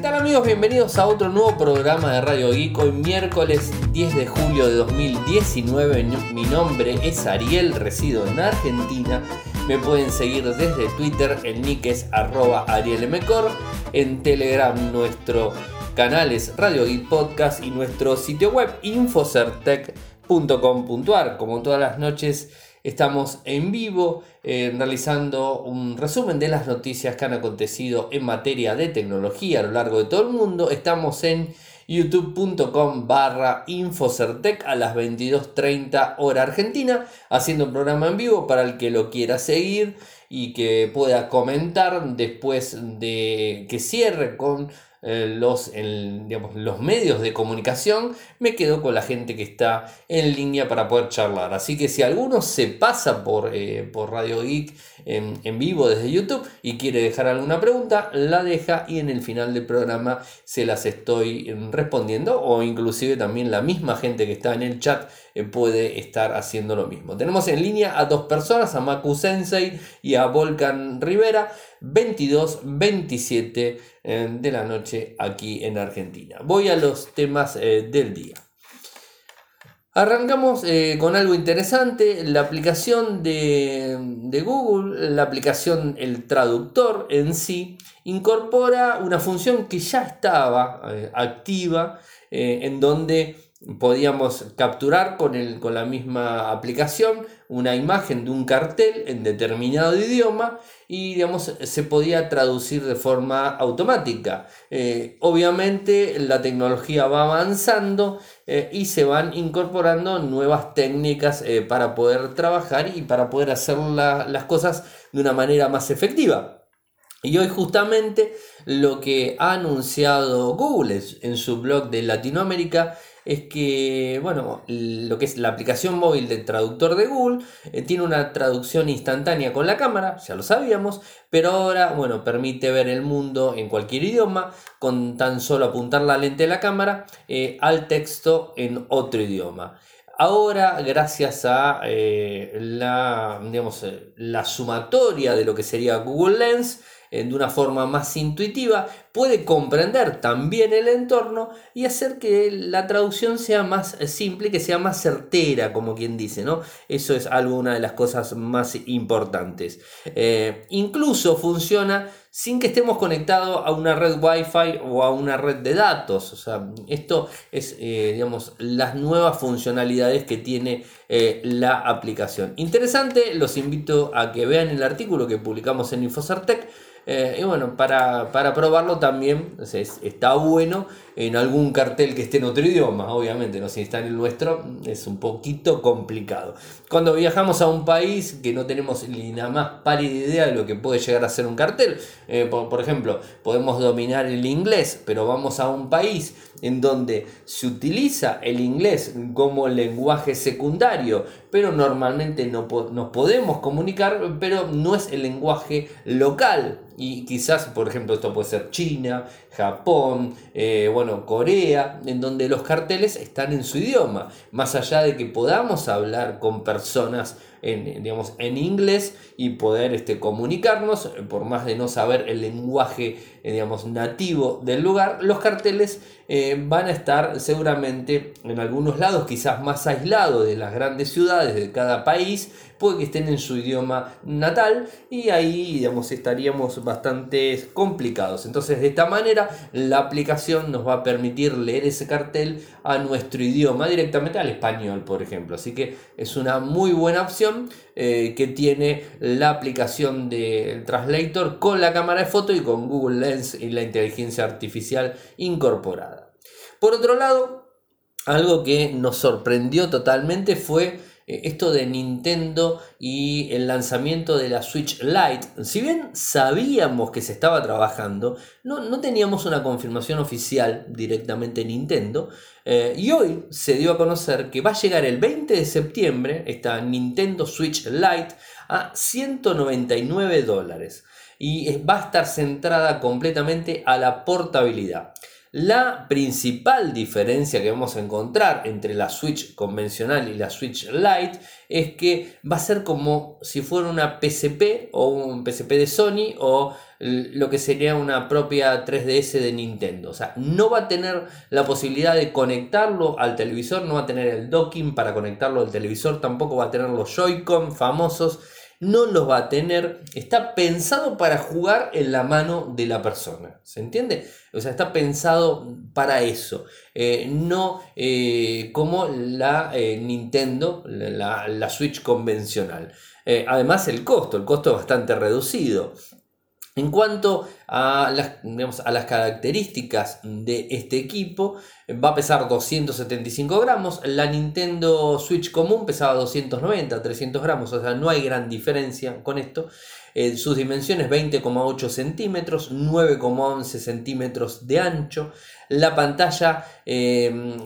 tal amigos? Bienvenidos a otro nuevo programa de Radio Geek. Hoy miércoles 10 de julio de 2019. Mi nombre es Ariel, resido en Argentina. Me pueden seguir desde Twitter, el nick es arroba arielmcor. En Telegram nuestro canal es Radio Geek Podcast y nuestro sitio web infocertec.com.ar. Como todas las noches Estamos en vivo eh, realizando un resumen de las noticias que han acontecido en materia de tecnología a lo largo de todo el mundo. Estamos en youtube.com barra Infocertec a las 22.30 hora argentina, haciendo un programa en vivo para el que lo quiera seguir y que pueda comentar después de que cierre con eh, los, los medios de comunicación, me quedo con la gente que está en línea para poder charlar. Así que si alguno se pasa por, eh, por Radio Geek en, en, vivo desde YouTube y quiere dejar alguna pregunta, la deja y en el final del programa se las estoy respondiendo o inclusive también la misma gente que está en el chat eh, puede estar haciendo lo mismo. Tenemos en línea a dos personas, a Maku Sensei y a Volcan Rivera, 22, 27 eh, de la noche aquí en Argentina. Voy a los temas eh, del día. Arrancamos con algo interesante, la aplicación de, de, Google, la aplicación, el traductor en sí, incorpora una función que ya estaba activa, en donde podíamos capturar con, el, con la misma aplicación una imagen de un cartel en determinado idioma y digamos, se podía traducir de forma automática. Eh, obviamente la tecnología va avanzando eh, y se van incorporando nuevas técnicas eh, para poder trabajar y para poder hacer las cosas de una manera más efectiva. Y hoy justamente lo que ha anunciado Google en su blog de Latinoamérica es que, bueno, lo que es la aplicación móvil del traductor de Google eh, tiene una traducción instantánea con la cámara, ya lo sabíamos, pero ahora, bueno, permite ver el mundo en cualquier idioma con tan solo apuntar la lente de la cámara eh, al texto en otro idioma. Ahora, gracias a eh, la, digamos, la sumatoria de lo que sería Google Lens, de una forma más intuitiva, puede comprender también el entorno y hacer que la traducción sea más simple, que sea más certera, como quien dice, ¿no? Eso es algo, una de las cosas más importantes. Eh, incluso funciona sin que estemos conectados a una red Wi-Fi o a una red de datos. O sea, esto es, eh, digamos, las nuevas funcionalidades que tiene eh, la aplicación. Interesante, los invito a que vean el artículo que publicamos en Infocertec eh, y bueno, para, probarlo también está bueno en algún cartel que esté en otro idioma, obviamente, ¿no? si está en el nuestro es un poquito complicado. Cuando viajamos a un país que no tenemos ni nada más pálida idea de lo que puede llegar a ser un cartel, eh, por, ejemplo, podemos dominar el inglés, pero vamos a un país en donde se utiliza el inglés como lenguaje secundario, pero normalmente no nos podemos comunicar, pero no es el lenguaje local. Y quizás, por ejemplo, esto puede ser China, Japón, eh, bueno, Corea, en donde los carteles están en su idioma. Más allá de que podamos hablar con personas en, digamos, en inglés y poder este, comunicarnos, por más de no saber el lenguaje eh, digamos, nativo del lugar, los carteles eh, van a estar seguramente en algunos lados, quizás más aislados de las grandes ciudades de cada país, puede que estén en su idioma natal y ahí digamos, estaríamos bastante complicados. Entonces de esta manera la aplicación nos va a permitir leer ese cartel a nuestro idioma, directamente al español, por ejemplo. Así que es una muy buena opción eh, que tiene la aplicación del Translator con la cámara de foto y con Google Lens y la inteligencia artificial incorporada. Por otro lado, algo que nos sorprendió totalmente fue esto de Nintendo y el lanzamiento de la Switch Lite, si bien sabíamos que se estaba trabajando, no, teníamos una confirmación oficial directamente en Nintendo, eh, y hoy se dio a conocer que va a llegar el 20 de septiembre esta Nintendo Switch Lite a 199 dólares y va a estar centrada completamente a la portabilidad. La principal diferencia que vamos a encontrar entre la Switch convencional y la Switch Lite es que va a ser como si fuera una PSP o un PSP de Sony o lo que sería una propia 3DS de Nintendo. O sea, no va a tener la posibilidad de conectarlo al televisor, no va a tener el docking para conectarlo al televisor, tampoco va a tener los Joy-Con famosos no los va a tener, está pensado para jugar en la mano de la persona, ¿se entiende? O sea, está pensado para eso, eh, no eh, como la eh, Nintendo, la, la, Switch convencional. además el costo, el costo es bastante reducido. En cuanto a las, características de este equipo, va a pesar 275 gramos. La Nintendo Switch común pesaba 290, 300 gramos, o sea, no hay gran diferencia con esto. Eh, sus dimensiones 20,8 centímetros, 9,11 centímetros de ancho. La pantalla em,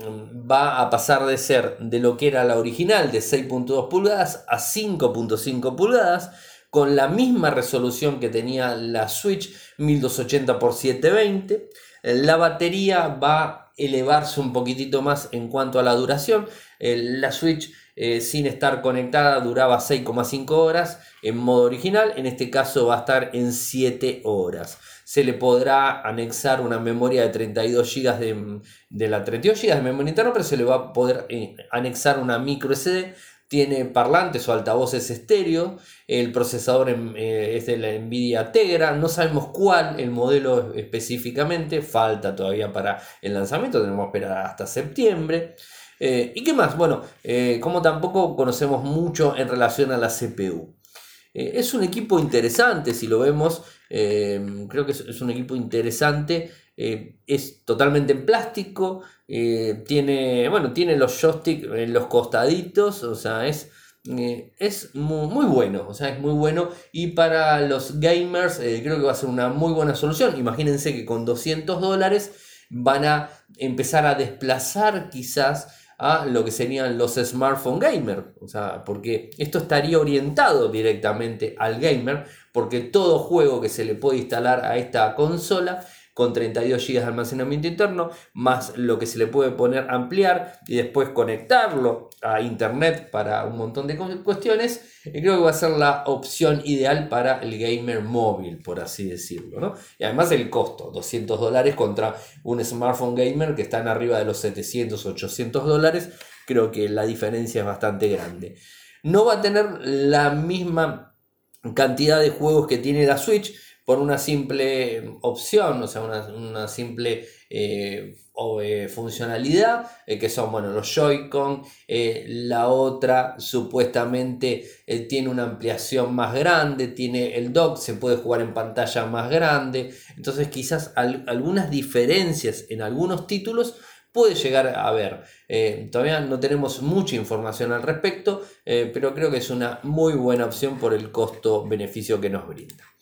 va a pasar de ser de lo que era la original de 6.2 pulgadas a 5.5 pulgadas con la misma resolución que tenía la Switch 1280 x 720. La batería va a elevarse un poquitito más en cuanto a la duración. La Switch eh, sin estar conectada duraba 6,5 horas en modo original. En este caso va a estar en 7 horas. Se le podrá anexar una memoria de 32 GB de, de la 32 GB de memoria interna, pero se le va a poder eh, anexar una micro SD tiene parlantes o altavoces estéreo, el procesador eh, es de la Nvidia Tegra, no sabemos cuál el modelo específicamente, falta todavía para el lanzamiento, tenemos que esperar hasta septiembre. Eh, ¿Y qué más? Bueno, eh, como tampoco conocemos mucho en relación a la CPU. es un equipo interesante, si lo vemos, creo que es, un equipo interesante, es totalmente en plástico, eh, tiene, bueno, tiene los joysticks en los costaditos, o sea, es, eh, es muy, bueno, o sea, es muy bueno. Y para los gamers eh, creo que va a ser una muy buena solución. Imagínense que con 200 dólares van a empezar a desplazar quizás a lo que serían los smartphone gamer, o sea, porque esto estaría orientado directamente al gamer, porque todo juego que se le puede instalar a esta consola con 32 GB de almacenamiento interno, más lo que se le puede poner ampliar y después conectarlo a internet para un montón de cuestiones, creo que va a ser la opción ideal para el gamer móvil, por así decirlo. Y además el costo, 200 dólares contra un smartphone gamer que está en arriba de los 700, 800 dólares, creo que la diferencia es bastante grande. No va a tener la misma cantidad de juegos que tiene la Switch, por una simple opción, o sea, una, simple eh, eh, funcionalidad, eh, que son bueno, los Joy-Con, la otra supuestamente tiene una ampliación más grande, tiene el dock, se puede jugar en pantalla más grande, entonces quizás algunas diferencias en algunos títulos puede llegar a haber. todavía no tenemos mucha información al respecto, pero creo que es una muy buena opción por el costo-beneficio que nos brinda.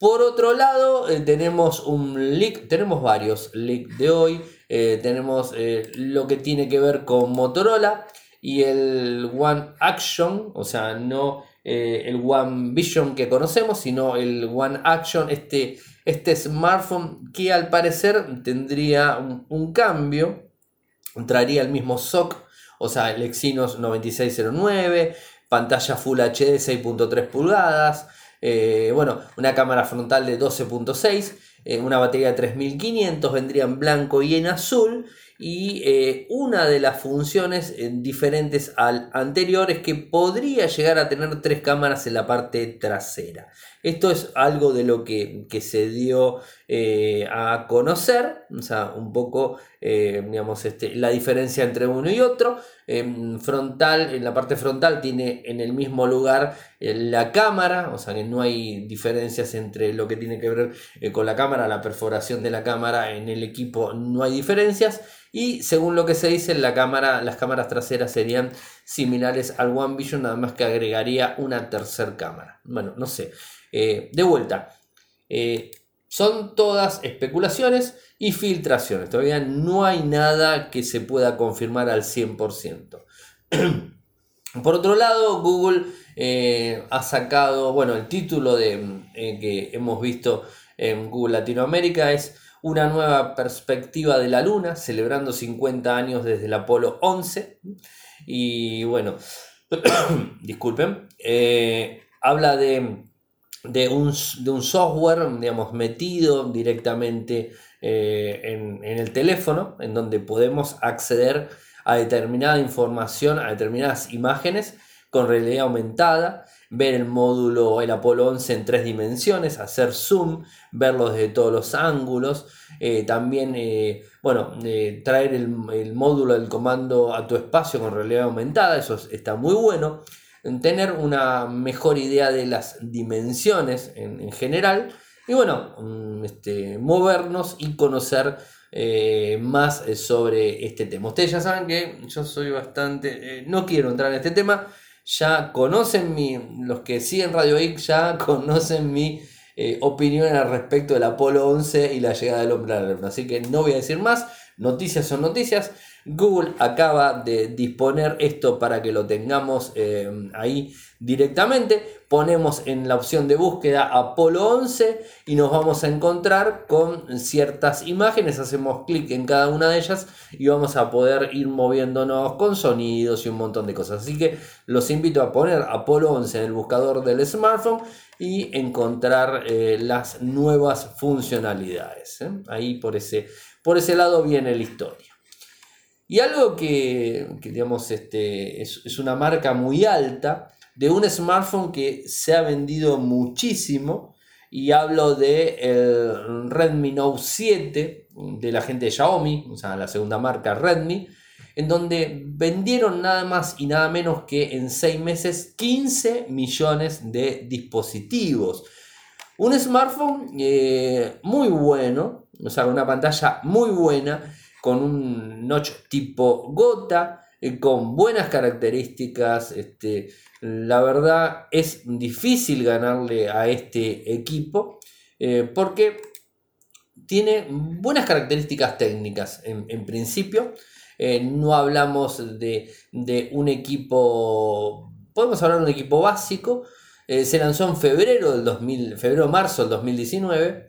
Por otro lado, eh, tenemos un leak, tenemos varios leaks de hoy. Eh, tenemos eh, lo que tiene que ver con Motorola y el One Action, o sea, no el One Vision que conocemos, sino el One Action, este, este smartphone que al parecer tendría un, un cambio, traería el mismo SOC, o sea, el Exynos 9609, pantalla Full HD 6.3 pulgadas. Eh, bueno, una cámara frontal de 12.6, eh, una batería de 3500, vendría en blanco y en azul. Y eh, una de las funciones diferentes al anterior es que podría llegar a tener tres cámaras en la parte trasera. Esto es algo de lo que, se dio eh, a conocer, o sea, un poco, eh, digamos, este, la diferencia entre uno y otro. En frontal, en la parte frontal tiene en el mismo lugar eh, la cámara, o sea que no hay diferencias entre lo que tiene que ver con la cámara, la perforación de la cámara en el equipo, no hay diferencias. Y según lo que se dice, la cámara, las cámaras traseras serían similares al One Vision, nada más que agregaría una tercera cámara. Bueno, no sé. Eh, de vuelta, eh, son todas especulaciones y filtraciones. Todavía no hay nada que se pueda confirmar al 100%. Por otro lado, Google eh, ha sacado, bueno, el título de, que hemos visto en Google Latinoamérica es una nueva perspectiva de la Luna, celebrando 50 años desde el Apolo 11. Y bueno, disculpen, habla de de un, software, digamos, metido directamente eh, en, en, el teléfono, en donde podemos acceder a determinada información, a determinadas imágenes con realidad aumentada, ver el módulo, el Apolo 11 en tres dimensiones, hacer zoom, verlo desde todos los ángulos, eh, también, eh, bueno, eh, traer el, módulo del comando a tu espacio con realidad aumentada, eso está muy bueno, tener una mejor idea de las dimensiones en, general y bueno, mm, este, movernos y conocer más sobre este tema. Ustedes ya saben que yo soy bastante, no quiero entrar en este tema, ya conocen mi, los que siguen Radio X ya conocen mi eh, opinión al respecto del Apolo 11 y la llegada del hombre a la luna. Así que no voy a decir más, noticias son noticias. Google acaba de disponer esto para que lo tengamos eh, ahí directamente. Ponemos en la opción de búsqueda Apolo 11 y nos vamos a encontrar con ciertas imágenes. Hacemos clic en cada una de ellas y vamos a poder ir moviéndonos con sonidos y un montón de cosas. Así que los invito a poner Apolo 11 en el buscador del smartphone y encontrar eh, las nuevas funcionalidades. ¿eh? Ahí por ese, por ese lado viene la historia. Y algo que, digamos, este, es, una marca muy alta de un smartphone que se ha vendido muchísimo. Y hablo de el Redmi Note 7 de la gente de Xiaomi, o sea, la segunda marca Redmi, en donde vendieron nada más y nada menos que en 6 meses 15 millones de dispositivos. Un smartphone eh, muy bueno, o sea, una pantalla muy buena con un notch tipo gota, con buenas características. Este, la verdad es difícil ganarle a este equipo eh, porque tiene buenas características técnicas en, principio. Eh, no hablamos de, un equipo, podemos hablar de un equipo básico. se lanzó en febrero del 2000, febrero-marzo del 2019.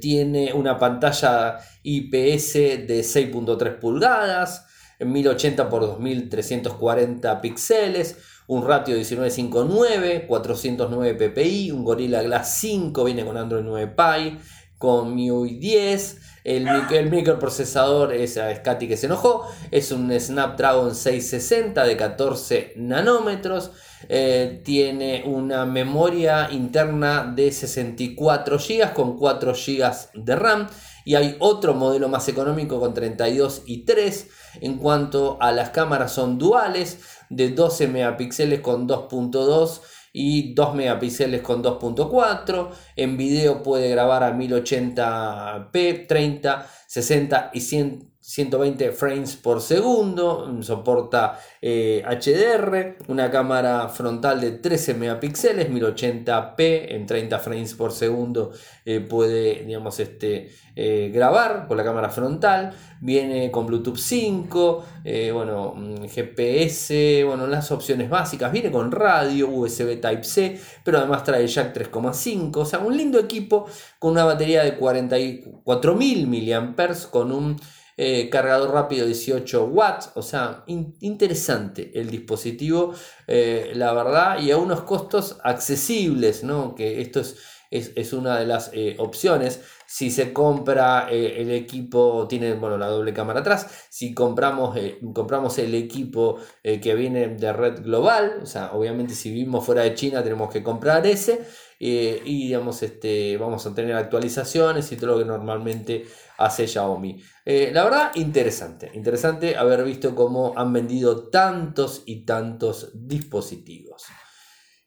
tiene una pantalla IPS de 6.3 pulgadas, 1080 x 2340 píxeles, un ratio de 1959, 409 ppi, un Gorilla Glass 5, viene con Android 9 Pie, con MIUI 10, el, el, microprocesador es, es Katy que se enojó, es un Snapdragon 660 de 14 nanómetros, eh, tiene una memoria interna de 64 GB con 4 GB de RAM y hay otro modelo más económico con 32 y 3. En cuanto a las cámaras son duales de 12 megapíxeles con 2.2 y 2 megapíxeles con 2.4. En video puede grabar a 1080p, 30, 60 y 100 120 frames por segundo, soporta HDR, eh, una cámara frontal de 13 megapíxeles, 1080p en 30 frames por segundo eh, puede digamos, este, eh, grabar con la cámara frontal, viene con Bluetooth 5, bueno, mm, GPS, bueno, las opciones básicas, viene con radio, USB Type-C, pero además trae jack 3,5, o sea, un lindo equipo con una batería de 44.000 mAh con un eh, cargador rápido 18 watts, o sea, interesante el dispositivo, eh, la verdad, y a unos costos accesibles, ¿no? Que esto es, es, una de las eh, opciones. Si se compra el equipo, tiene bueno, la doble cámara atrás. Si compramos, compramos el equipo que viene de red global, o sea, obviamente si vivimos fuera de China tenemos que comprar ese. Y digamos, este, vamos a tener actualizaciones y todo lo que normalmente hace Xiaomi. Eh, la verdad, interesante. Interesante haber visto cómo han vendido tantos y tantos dispositivos.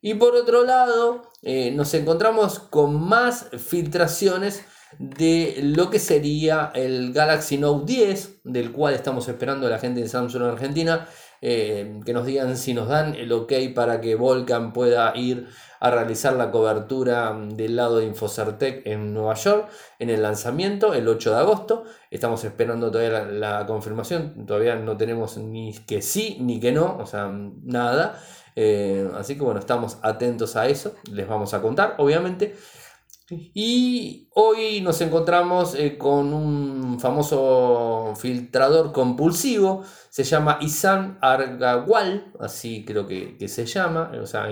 Y por otro lado, eh, nos encontramos con más filtraciones de lo que sería el Galaxy Note 10, del cual estamos esperando a la gente de Samsung en Argentina, eh, que nos digan si nos dan el ok para que Volcan pueda ir a realizar la cobertura del lado de Infocertec en Nueva York en el lanzamiento el 8 de agosto. Estamos esperando todavía la, confirmación, todavía no tenemos ni que sí ni que no, o sea, nada. Eh, así que bueno, estamos atentos a eso, les vamos a contar, obviamente. Y hoy nos encontramos eh, con un famoso filtrador compulsivo, se llama Isan Argawal, así creo que, se llama, o sea,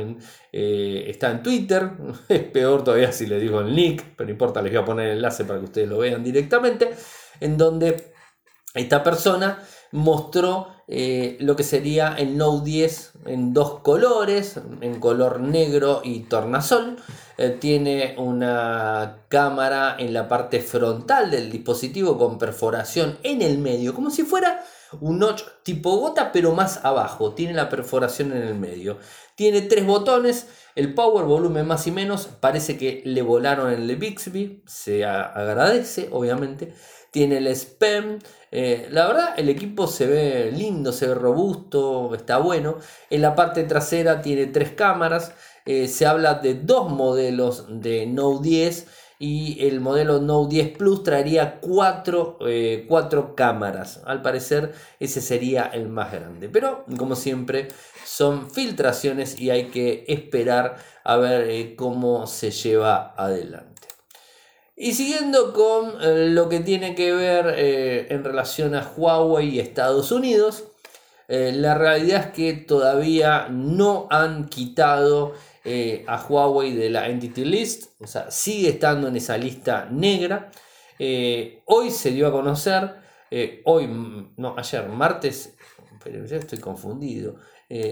eh, está en Twitter, es peor todavía si le digo el nick, pero no importa, les voy a poner el enlace para que ustedes lo vean directamente, en donde esta persona mostró eh, lo que sería el Note 10 en dos colores, en color negro y tornasol. Eh, tiene una cámara en la parte frontal del dispositivo con perforación en el medio, como si fuera un notch tipo gota, pero más abajo. Tiene la perforación en el medio. Tiene tres botones. El power, volumen más y menos. Parece que le volaron el Bixby. Se agradece, obviamente. Tiene el spam. Eh, la verdad, el equipo se ve lindo, se ve robusto, está bueno. En la parte trasera tiene tres cámaras. Eh, se habla de dos modelos de Note 10 y el modelo Note 10 Plus traería eh, cuatro, cámaras. Al parecer ese sería el más grande. Pero como siempre son filtraciones y hay que esperar a ver cómo se lleva adelante. Y siguiendo con eh, lo que tiene que ver eh, en relación a Huawei y Estados Unidos, eh, la realidad es que todavía no han quitado a Huawei de la Entity List, o sea, sigue estando en esa lista negra. hoy se dio a conocer, hoy, no, ayer, martes, pero ya estoy confundido,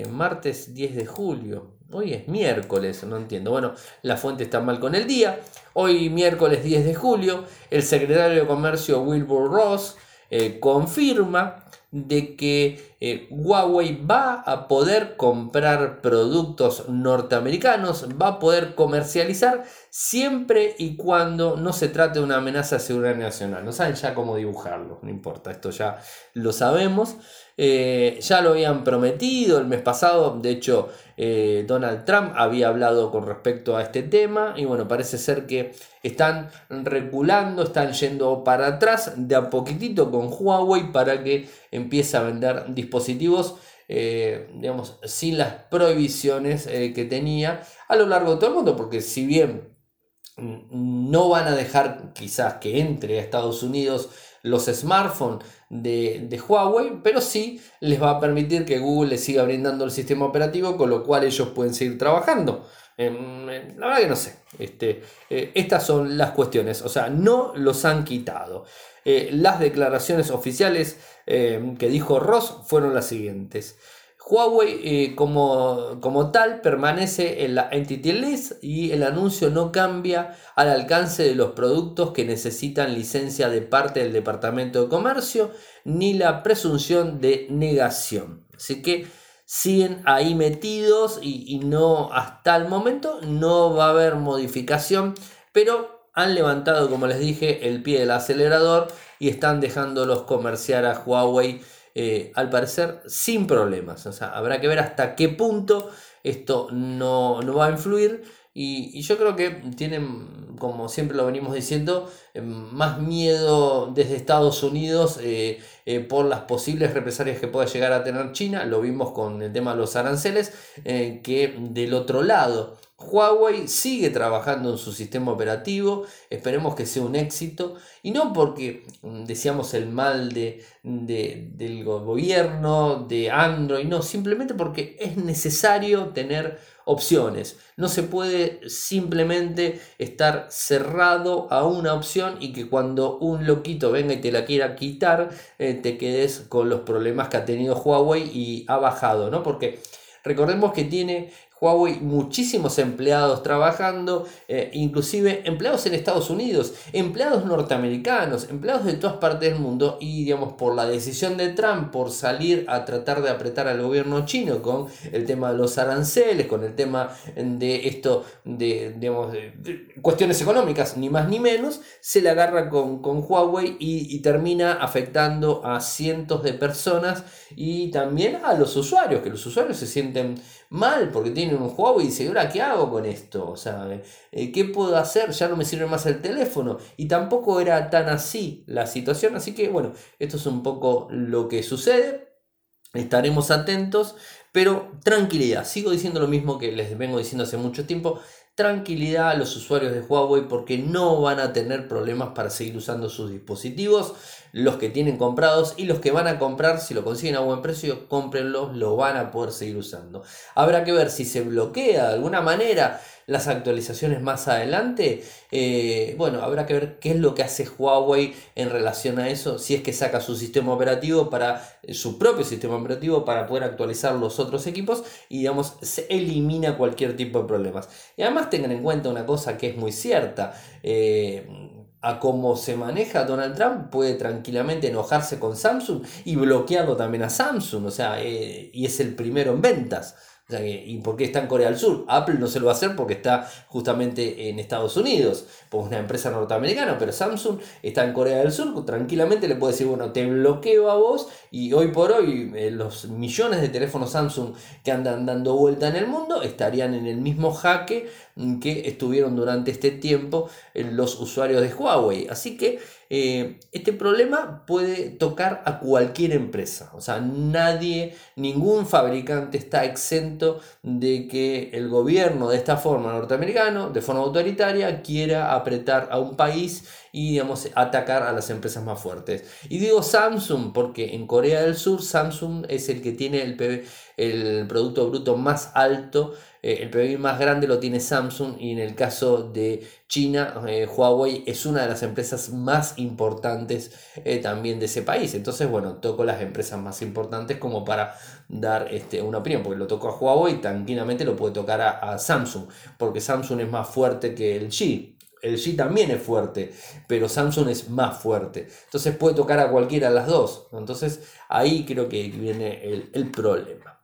martes 10 de julio, Hoy es miércoles, no entiendo. Bueno, la fuente está mal con el día. Hoy, miércoles 10 de julio, el secretario de Comercio Wilbur Ross eh, confirma de que eh, Huawei va a poder comprar productos norteamericanos, va a poder comercializar siempre y cuando no se trate de una amenaza de seguridad nacional. No saben ya cómo dibujarlo, no importa, esto ya lo sabemos. Eh, ya lo habían prometido el mes pasado, de hecho eh, Donald Trump había hablado con respecto a este tema y bueno, parece ser que están reculando, están yendo para atrás de a poquitito con Huawei para que empiece a vender dispositivos. Eh, digamos, sin las prohibiciones que tenía a lo largo de todo el mundo, porque si bien no van a dejar quizás que entre a Estados Unidos los smartphones de, Huawei, pero sí les va a permitir que Google les siga brindando el sistema operativo, con lo cual ellos pueden seguir trabajando. Em, em, la verdad que no sé. Este, eh, estas son las cuestiones. O sea, no los han quitado. Eh, las declaraciones oficiales em, que dijo Ross fueron las siguientes. Huawei eh, como, como, tal permanece en la Entity List y el anuncio no cambia al alcance de los productos que necesitan licencia de parte del Departamento de Comercio ni la presunción de negación. Así que siguen ahí metidos y, y no hasta el momento no va a haber modificación, pero han levantado, como les dije, el pie del acelerador y están dejándolos comerciar a Huawei eh, al parecer sin problemas. O sea, habrá que ver hasta qué punto esto no, va a influir. Y, yo creo que tienen, como siempre lo venimos diciendo, eh, más miedo desde Estados Unidos eh, por las posibles represalias que pueda llegar a tener China. Lo vimos con el tema de los aranceles, que del otro lado. Huawei sigue trabajando en su sistema operativo, esperemos que sea un éxito, y no porque mm, decíamos el mal de, del gobierno, de Android, no, simplemente porque es necesario tener opciones. No se puede simplemente estar cerrado a una opción y que cuando un loquito venga y te la quiera quitar, eh, te quedes con los problemas que ha tenido Huawei y ha bajado, ¿no? Porque recordemos que tiene Huawei muchísimos empleados trabajando, eh, inclusive empleados en Estados Unidos, empleados norteamericanos, empleados de todas partes del mundo y digamos por la decisión de Trump por salir a tratar de apretar al gobierno chino con el tema de los aranceles, con el tema de esto de, digamos, cuestiones económicas, ni más ni menos, se le agarra con, con Huawei y termina afectando a cientos de personas y también a los usuarios, que los usuarios se sienten mal porque tienen un juego y dicen, ¿ahora qué hago con esto? O sea, eh, ¿qué puedo hacer? Ya no me sirve más el teléfono. Y tampoco era tan así la situación. Así que bueno, esto es un poco lo que sucede. Estaremos atentos, pero tranquilidad. Sigo diciendo lo mismo que les vengo diciendo hace mucho tiempo. Tranquilidad a los usuarios de Huawei porque no van a tener problemas para seguir usando sus dispositivos. Los que tienen comprados y los que van a comprar, si lo consiguen a buen precio, cómprenlos, lo van a poder seguir usando. Habrá que ver si se bloquea de alguna manera las actualizaciones más adelante. Eh, bueno, habrá que ver qué es lo que hace Huawei en relación a eso, si es que saca su sistema operativo para eh, su propio sistema operativo para poder actualizar los otros equipos y digamos se elimina cualquier tipo de problemas. Y además tengan en cuenta una cosa que es muy cierta. Eh, a cómo se maneja Donald Trump, puede tranquilamente enojarse con Samsung y bloquearlo también a Samsung, o sea, y es el primero en ventas. ¿Y por qué está en Corea del Sur? Apple no se lo va a hacer porque está justamente en Estados Unidos, pues una empresa norteamericana, pero Samsung está en Corea del Sur, tranquilamente le puede decir, bueno, te bloqueo a vos y hoy por hoy eh, los millones de teléfonos Samsung que andan dando vuelta en el mundo estarían en el mismo jaque que estuvieron durante este tiempo eh, los usuarios de Huawei. Así que eh, este problema puede tocar a cualquier empresa. O sea, nadie, ningún fabricante está exento de que el gobierno de esta forma norteamericano, de forma autoritaria, quiera apretar a un país y digamos, atacar a las empresas más fuertes. Y digo Samsung porque en Corea del Sur Samsung es el que tiene el, el Producto Bruto más alto eh, el PBI más grande lo tiene Samsung y en el caso de China, eh, Huawei es una de las empresas más importantes eh, también de ese país. Entonces, bueno, toco las empresas más importantes como para dar este, una opinión, porque lo toco a Huawei, tranquilamente lo puede tocar a, Samsung, porque Samsung es más fuerte que el G. El G también es fuerte, pero Samsung es más fuerte. Entonces puede tocar a cualquiera de las dos. Entonces ahí creo que viene el, el problema.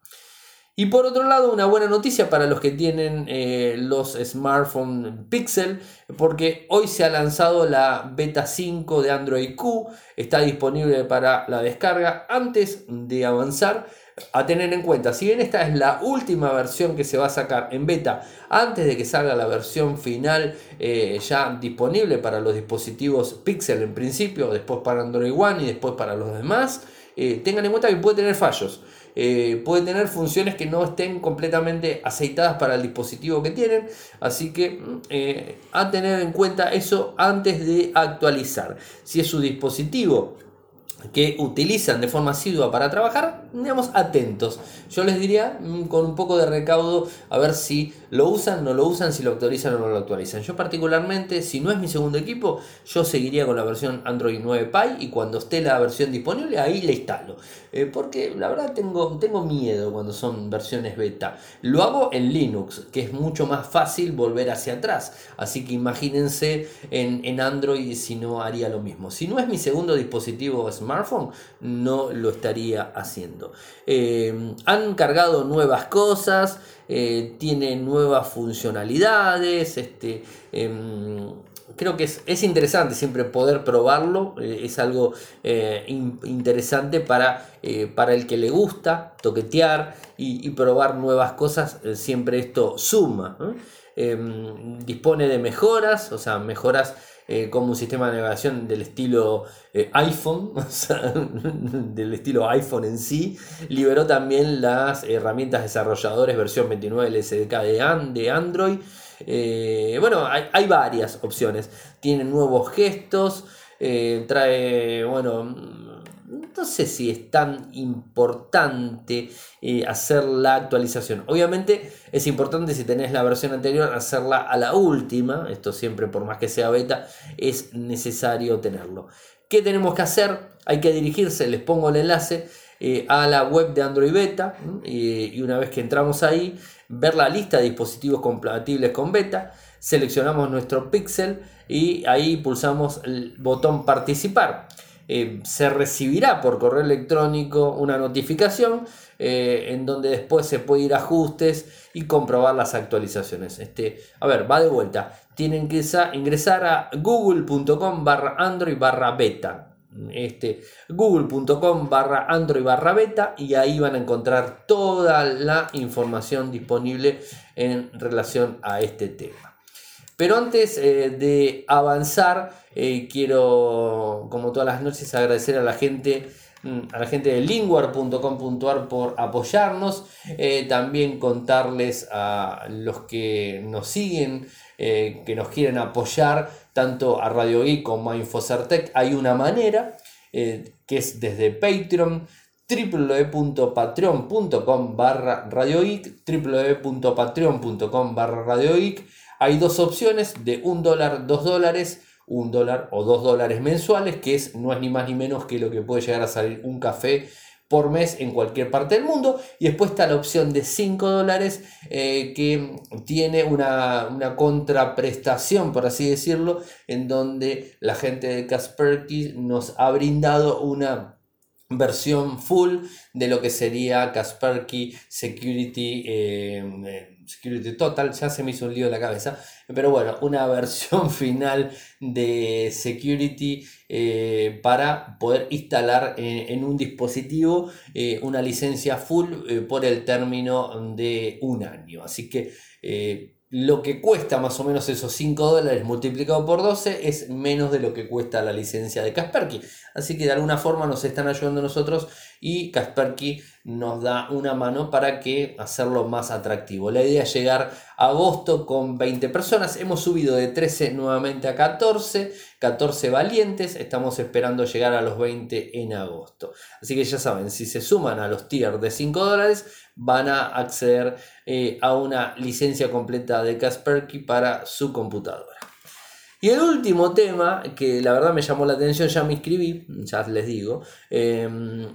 Y por otro lado, una buena noticia para los que tienen eh, los smartphones Pixel, porque hoy se ha lanzado la beta 5 de Android Q, está disponible para la descarga. Antes de avanzar, a tener en cuenta, si bien esta es la última versión que se va a sacar en beta, antes de que salga la versión final eh, ya disponible para los dispositivos Pixel en principio, después para Android One y después para los demás, eh, tengan en cuenta que puede tener fallos. Eh, puede tener funciones que no estén completamente aceitadas para el dispositivo que tienen. Así que mm, eh, a tener en cuenta eso antes de actualizar. Si es su dispositivo que utilizan de forma asidua para trabajar, digamos, atentos. Yo les diría mm, con un poco de recaudo a ver si lo usan, no lo usan, si lo actualizan o no lo actualizan. Yo particularmente, si no es mi segundo equipo, yo seguiría con la versión Android 9 Pie y cuando esté la versión disponible, ahí la instalo. Eh, porque la verdad tengo, tengo miedo cuando son versiones beta. Lo hago en Linux, que es mucho más fácil volver hacia atrás. Así que imagínense en, en Android si no haría lo mismo. Si no es mi segundo dispositivo smartphone, no lo estaría haciendo. Eh, han cargado nuevas cosas. Eh, tiene nuevas funcionalidades, este, em, creo que es, interesante siempre poder probarlo, eh, es algo eh, interesante para, para el que le gusta toquetear y, probar nuevas cosas, siempre esto suma. Em, dispone de mejoras, o sea, mejoras eh, como un sistema de navegación del estilo eh, iPhone, del estilo iPhone en sí. Liberó también las herramientas desarrolladores versión 29 LSDK de, de Android. Eh, bueno, hay, hay, varias opciones. Tiene nuevos gestos. trae, bueno, no sé si es tan importante eh, hacer la actualización. Obviamente es importante si tenés la versión anterior hacerla a la última. Esto siempre por más que sea beta es necesario tenerlo. ¿Qué tenemos que hacer? Hay que dirigirse, les pongo el enlace eh, a la web de Android Beta y una vez que entramos ahí, ver la lista de dispositivos compatibles con beta, seleccionamos nuestro pixel y ahí pulsamos el botón participar. Eh, se recibirá por correo electrónico una notificación eh, en donde después se puede ir a ajustes y comprobar las actualizaciones. Este, a ver, va de vuelta. Tienen que ingresar a google.com barra android barra beta. Este, google.com barra android barra beta y ahí van a encontrar toda la información disponible en relación a este tema. Pero antes eh, de avanzar, eh, quiero, como todas las noches, agradecer a la gente mm, a la gente de linguar.com.ar por apoyarnos, eh, también contarles a los que nos siguen, que nos quieren apoyar, tanto a Radio Geek como a Infocertec, hay una manera, que es desde Patreon, www.patreon.com barra radioic www.patreon.com barra radioic hay dos opciones de un dólar, dos dólares, un dólar o dos dólares mensuales, que es, no es ni más ni menos que lo que puede llegar a salir un café por mes en cualquier parte del mundo. Y después está la opción de 5 dólares eh, que tiene una, una, contraprestación, por así decirlo, en donde la gente de Kasperky nos ha brindado una versión full de lo que sería Kaspersky Security, eh, Security Total, ya se me hizo un lío en la cabeza, pero bueno, una versión final de Security eh, para poder instalar en un dispositivo eh, una licencia full por el término de un año. Así que lo que cuesta más o menos esos 5 dólares multiplicado por 12 es menos de lo que cuesta la licencia de Kasperky. Así que de alguna forma nos están ayudando nosotros y Kasperky nos da una mano para que hacerlo más atractivo. La idea es llegar a agosto con 20 personas. Hemos subido de 13 nuevamente a 14, 14 valientes. Estamos esperando llegar a los 20 en agosto. Así que ya saben, si se suman a los tiers de 5 dólares, van a acceder eh, a una licencia completa de Kasperky para su computadora. Y el último tema, que la verdad me llamó la atención, ya me inscribí, ya les digo, em,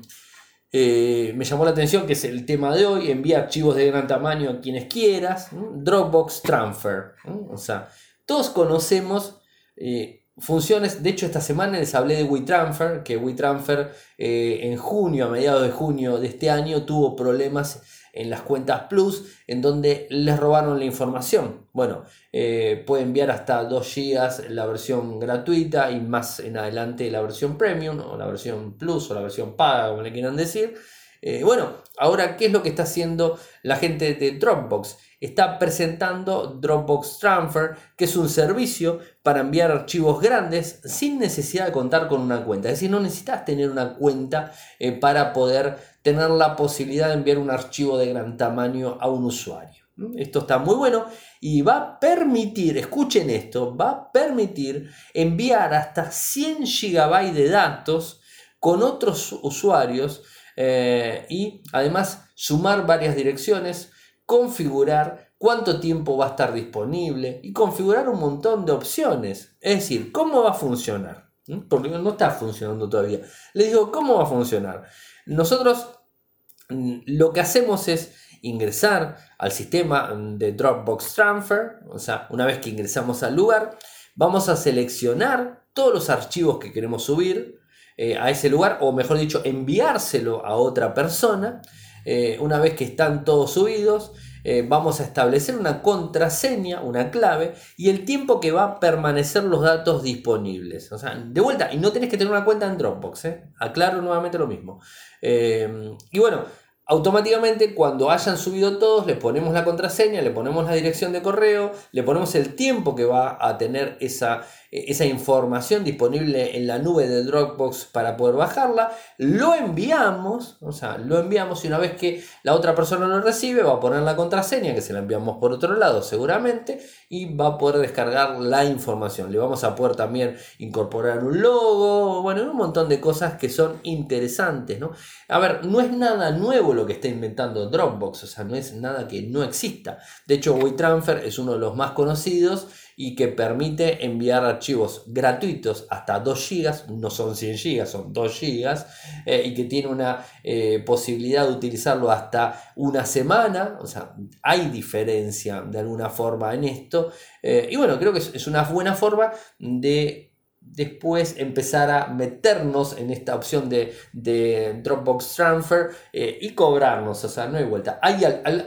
eh, me llamó la atención que es el tema de hoy, envía archivos de gran tamaño a quienes quieras, Dropbox Transfer. O sea, todos conocemos eh, funciones, de hecho esta semana les hablé de WeTransfer, que WeTransfer eh, en junio, a mediados de junio de este año, tuvo problemas en las cuentas Plus en donde les robaron la información. Bueno, eh, puede enviar hasta 2 GB la versión gratuita y más en adelante la versión Premium o la versión Plus o la versión paga, como le quieran decir. Eh, bueno, ahora, ¿qué es lo que está haciendo la gente de Dropbox? Está presentando Dropbox Transfer, que es un servicio para enviar archivos grandes sin necesidad de contar con una cuenta. Es decir, no necesitas tener una cuenta eh, para poder tener la posibilidad de enviar un archivo de gran tamaño a un usuario. Esto está muy bueno y va a permitir, escuchen esto, va a permitir enviar hasta 100 GB de datos con otros usuarios eh, y además sumar varias direcciones, configurar cuánto tiempo va a estar disponible y configurar un montón de opciones. Es decir, ¿cómo va a funcionar? ¿Mm? Porque no está funcionando todavía. Les digo, ¿cómo va a funcionar? Nosotros mm, lo que hacemos es ingresar al sistema de Dropbox Transfer, o sea, una vez que ingresamos al lugar, vamos a seleccionar todos los archivos que queremos subir, eh, a ese lugar, o mejor dicho, enviárselo a otra persona. Eh, una vez que están todos subidos, eh, vamos a establecer una contraseña, una clave, y el tiempo que va a permanecer los datos disponibles. O sea, de vuelta, y no tenés que tener una cuenta en Dropbox, aclaro nuevamente lo mismo. y bueno, automáticamente cuando hayan subido todos le ponemos la contraseña, le ponemos la dirección de correo, le ponemos el tiempo que va a tener esa, esa información disponible en la nube de Dropbox para poder bajarla, lo enviamos, o sea, lo enviamos y una vez que la otra persona lo recibe va a poner la contraseña que se la enviamos por otro lado seguramente y va a poder descargar la información. Le vamos a poder también incorporar un logo, bueno, un montón de cosas que son interesantes, ¿no? A ver, no es nada nuevo lo que está inventando Dropbox, o sea, no es nada que no exista. De hecho, WeTransfer es uno de los más conocidos y que permite enviar archivos gratuitos hasta 2 GB, no son 100 GB, son 2 GB, eh, y que tiene una eh, posibilidad de utilizarlo hasta una semana, o sea, hay diferencia de alguna forma en esto, eh, y bueno, creo que es una buena forma de después empezar a meternos en esta opción de, Dropbox Transfer eh, y cobrarnos, o sea, no hay vuelta. Hay,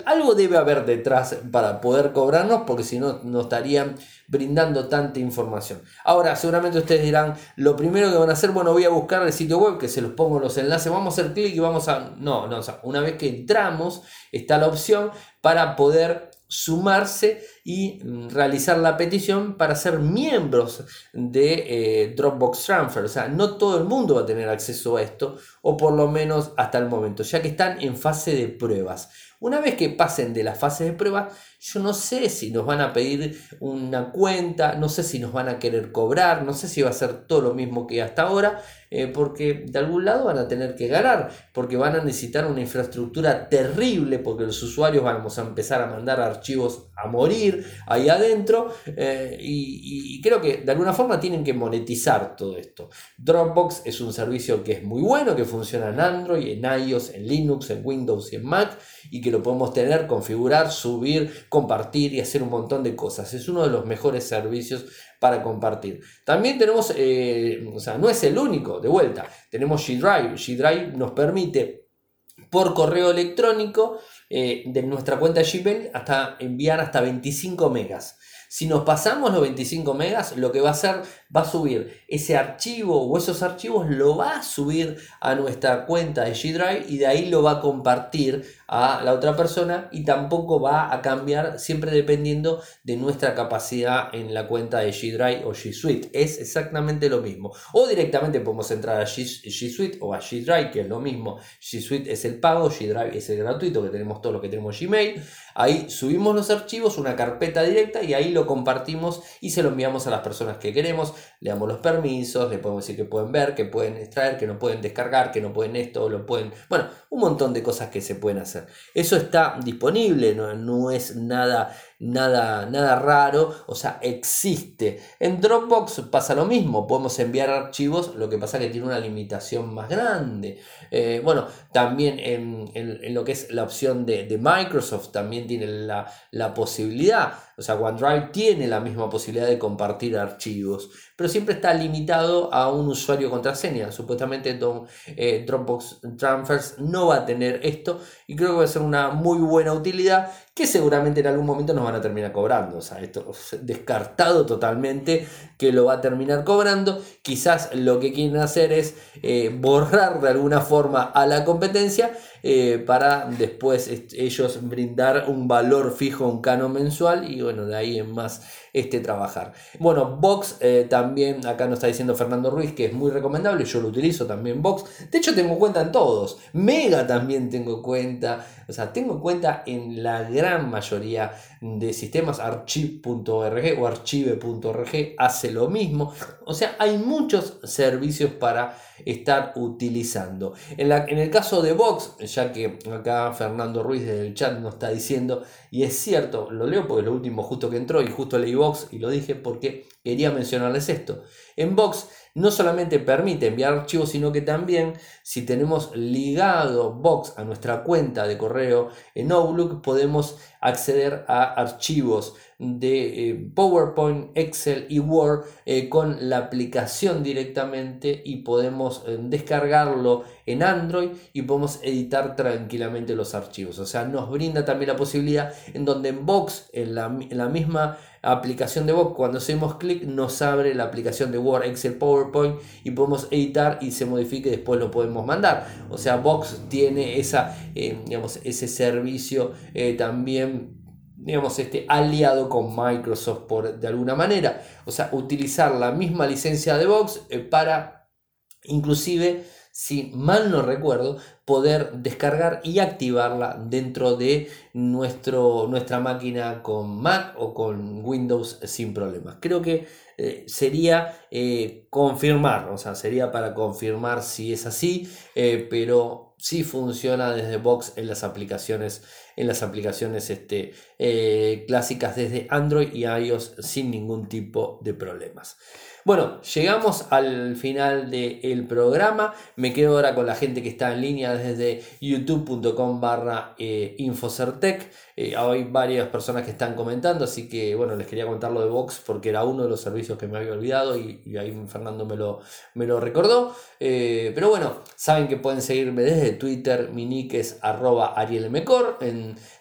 algo debe haber detrás para poder cobrarnos porque si no, no estarían brindando tanta información. Ahora, seguramente ustedes dirán, lo primero que van a hacer, bueno, voy a buscar el sitio web, que se los pongo los enlaces, vamos a hacer clic y vamos a... No, no, o sea, una vez que entramos, está la opción para poder sumarse y mm, realizar la petición para ser miembros de eh, Dropbox Transfer. O sea, no todo el mundo va a tener acceso a esto, o por lo menos hasta el momento, ya que están en fase de pruebas. Una vez que pasen de la fase de prueba, yo no sé si nos van a pedir una cuenta, no sé si nos van a querer cobrar, no sé si va a ser todo lo mismo que hasta ahora, eh, porque de algún lado van a tener que ganar, porque van a necesitar una infraestructura terrible, porque los usuarios vamos a empezar a mandar archivos a morir ahí adentro, eh, y, y creo que de alguna forma tienen que monetizar todo esto. Dropbox es un servicio que es muy bueno, que funciona en Android, en iOS, en Linux, en Windows y en Mac y que lo podemos tener, configurar, subir, compartir y hacer un montón de cosas. Es uno de los mejores servicios para compartir. También tenemos, eh, o sea, no es el único, de vuelta, tenemos G-Drive. G-Drive nos permite por correo electrónico eh, de nuestra cuenta Gmail hasta enviar hasta 25 megas. Si nos pasamos los 25 megas, lo que va a hacer, va a subir ese archivo o esos archivos, lo va a subir a nuestra cuenta de G Drive y de ahí lo va a compartir a la otra persona y tampoco va a cambiar siempre dependiendo de nuestra capacidad en la cuenta de G Drive o G Suite. Es exactamente lo mismo. O directamente podemos entrar a G, Suite o a G Drive, que es lo mismo. G Suite es el pago, G Drive es el gratuito, que tenemos todo lo que tenemos Gmail. Ahí subimos los archivos, una carpeta directa y ahí lo compartimos y se lo enviamos a las personas que queremos. Le damos los permisos, le podemos decir que pueden ver, que pueden extraer, que no pueden descargar, que no pueden esto, lo pueden... Bueno, un montón de cosas que se pueden hacer. Eso está disponible, no, es nada, nada, nada raro, o sea, existe. En Dropbox pasa lo mismo, podemos enviar archivos, lo que pasa que tiene una limitación más grande. Eh, bueno, también en, lo que es la opción de, Microsoft, también tiene la, la posibilidad o sea, OneDrive tiene la misma posibilidad de compartir archivos, pero siempre está limitado a un usuario contraseña. Supuestamente eh, Dropbox Transfers no va a tener esto y creo que va a ser una muy buena utilidad que seguramente en algún momento nos van a terminar cobrando. O sea, esto descartado totalmente que lo va a terminar cobrando. Quizás lo que quieren hacer es eh, borrar de alguna forma a la competencia eh, para después ellos brindar un valor fijo, un canon mensual y bueno, de ahí en más este, trabajar. Bueno, Box eh, también, acá nos está diciendo Fernando Ruiz que es muy recomendable, yo lo utilizo también Box. De hecho tengo cuenta en todos, Mega también tengo cuenta, o sea, tengo cuenta en la gran mayoría de sistemas, archive.org o archive.org hace lo mismo. O sea, hay muchos servicios para estar utilizando. En, la, en el caso de Vox, ya que acá Fernando Ruiz del chat nos está diciendo, y es cierto, lo leo porque lo último justo que entró y justo leí Vox y lo dije porque quería mencionarles esto. En Vox no solamente permite enviar archivos, sino que también si tenemos ligado Box a nuestra cuenta de correo en Outlook, podemos acceder a archivos de eh, PowerPoint, Excel y Word eh, con la aplicación directamente y podemos eh, descargarlo en Android y podemos editar tranquilamente los archivos. O sea, nos brinda también la posibilidad en donde en Box, en la, en la misma aplicación de Box, cuando hacemos clic nos abre la aplicación de Word, Excel, PowerPoint y podemos editar y se modifique y después lo podemos mandar. O sea, Box tiene esa, digamos, ese servicio también digamos, este, aliado con Microsoft por, de alguna manera. O sea, utilizar la misma licencia de Vox eh, para, inclusive, si mal no recuerdo, poder descargar y activarla dentro de nuestro, nuestra máquina con Mac o con Windows sin problemas. Creo que eh, sería eh, confirmar, o sea, sería para confirmar si es así, pero sí funciona desde Box en las aplicaciones en las aplicaciones este, eh, clásicas desde Android y iOS sin ningún tipo de problemas. Bueno, llegamos al final del programa. Me quedo ahora con la gente que está en línea desde youtube.com barra eh, infocertec. Eh, hay varias personas que están comentando, así que bueno, les quería contar lo de Vox porque era uno de los servicios que me había olvidado y, ahí Fernando me lo, me lo recordó. Pero bueno, saben que pueden seguirme desde Twitter, mi nick es arroba arielmecor,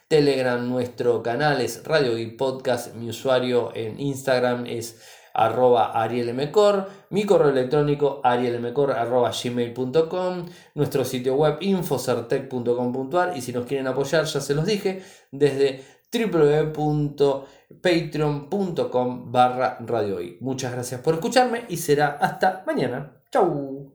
Telegram nuestro canal es Radio y Podcast, mi usuario en Instagram es arroba arielmcor, mi correo electrónico arielmcor arroba gmail.com, nuestro sitio web infocertec.com.ar y si nos quieren apoyar, ya se los dije, desde www.patreon.com barra radio Muchas gracias por escucharme y será hasta mañana. Chau.